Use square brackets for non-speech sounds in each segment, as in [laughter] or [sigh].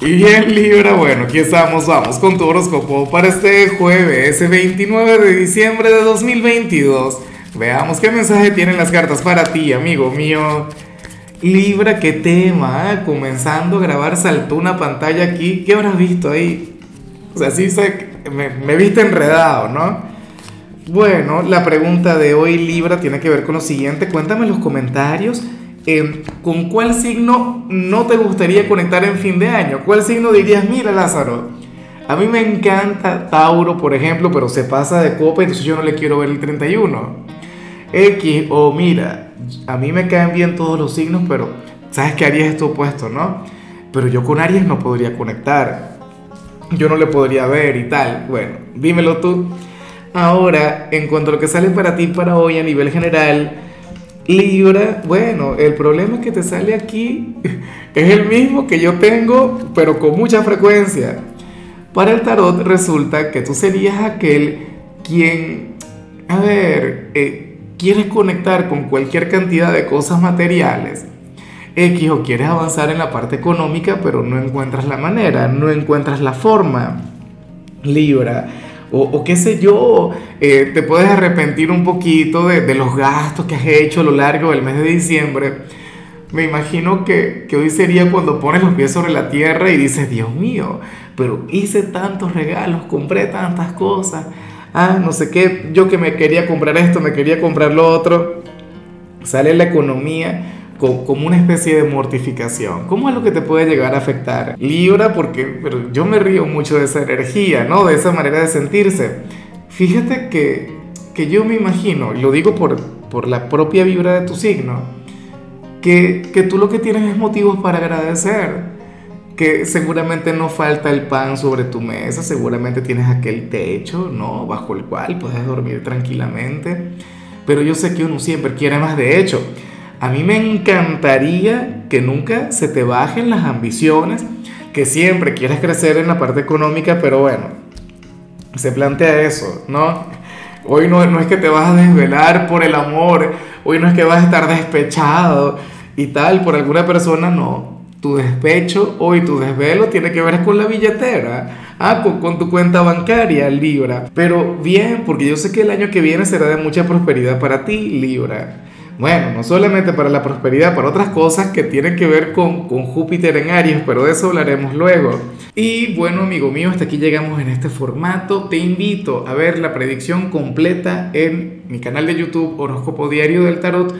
Y bien Libra, bueno, aquí estamos, vamos con tu horóscopo para este jueves, 29 de diciembre de 2022. Veamos qué mensaje tienen las cartas para ti, amigo mío. Libra, qué tema, ¿eh? comenzando a grabar, saltó una pantalla aquí, ¿qué habrás visto ahí? O sea, sí sé, me, me viste enredado, ¿no? Bueno, la pregunta de hoy, Libra, tiene que ver con lo siguiente, cuéntame en los comentarios eh, ¿con cuál signo no te gustaría conectar en fin de año? ¿Cuál signo dirías, mira Lázaro, a mí me encanta Tauro, por ejemplo, pero se pasa de copa, entonces yo no le quiero ver el 31? X, o mira, a mí me caen bien todos los signos, pero sabes que Aries es tu opuesto, ¿no? Pero yo con Aries no podría conectar. Yo no le podría ver y tal. Bueno, dímelo tú. Ahora, en cuanto a lo que sale para ti para hoy a nivel general, Libra, bueno, el problema que te sale aquí [laughs] es el mismo que yo tengo, pero con mucha frecuencia. Para el tarot resulta que tú serías aquel quien, a ver, eh, quieres conectar con cualquier cantidad de cosas materiales. X o quieres avanzar en la parte económica, pero no encuentras la manera, no encuentras la forma. Libra o, qué sé yo, eh, te puedes arrepentir un poquito de, los gastos que has hecho a lo largo del mes de diciembre. Me imagino que, que, hoy sería cuando pones los pies sobre la tierra y dices, Dios mío, pero hice tantos regalos, compré tantas cosas, ah, no sé qué, yo que me quería comprar esto, me quería comprar lo otro. Sale la economía como una especie de mortificación. ¿Cómo es lo que te puede llegar a afectar? Libra, porque pero yo me río mucho de esa energía, ¿no? De esa manera de sentirse. Fíjate que, que yo me imagino, lo digo por, por la propia vibra de tu signo, que, que tú lo que tienes es motivos para agradecer que seguramente no falta el pan sobre tu mesa, seguramente tienes aquel techo, ¿no? Bajo el cual puedes dormir tranquilamente, pero yo sé que uno siempre quiere más de hecho. A mí me encantaría que nunca se te bajen las ambiciones, que siempre quieras crecer en la parte económica, pero bueno, se plantea eso, ¿no? Hoy no, es que te vas a desvelar por el amor, hoy no es que vas a estar despechado y tal por alguna persona, no. Tu despecho hoy, tu desvelo tiene que ver con la billetera, ah, con, tu cuenta bancaria, Libra. Pero bien, porque yo sé que el año que viene será de mucha prosperidad para ti, Libra. Bueno, no solamente para la prosperidad, para otras cosas que tienen que ver con, con, Júpiter en Aries, pero de eso hablaremos luego. Y bueno, amigo mío, hasta aquí llegamos en este formato. Te invito a ver la predicción completa en mi canal de YouTube Horóscopo Diario del Tarot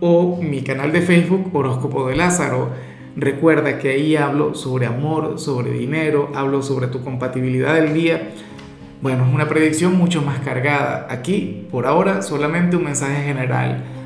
o mi canal de Facebook Horóscopo de Lázaro. Recuerda que ahí hablo sobre amor, sobre dinero, hablo sobre tu compatibilidad del día. Bueno, es una predicción mucho más cargada. Aquí, por ahora, solamente un mensaje general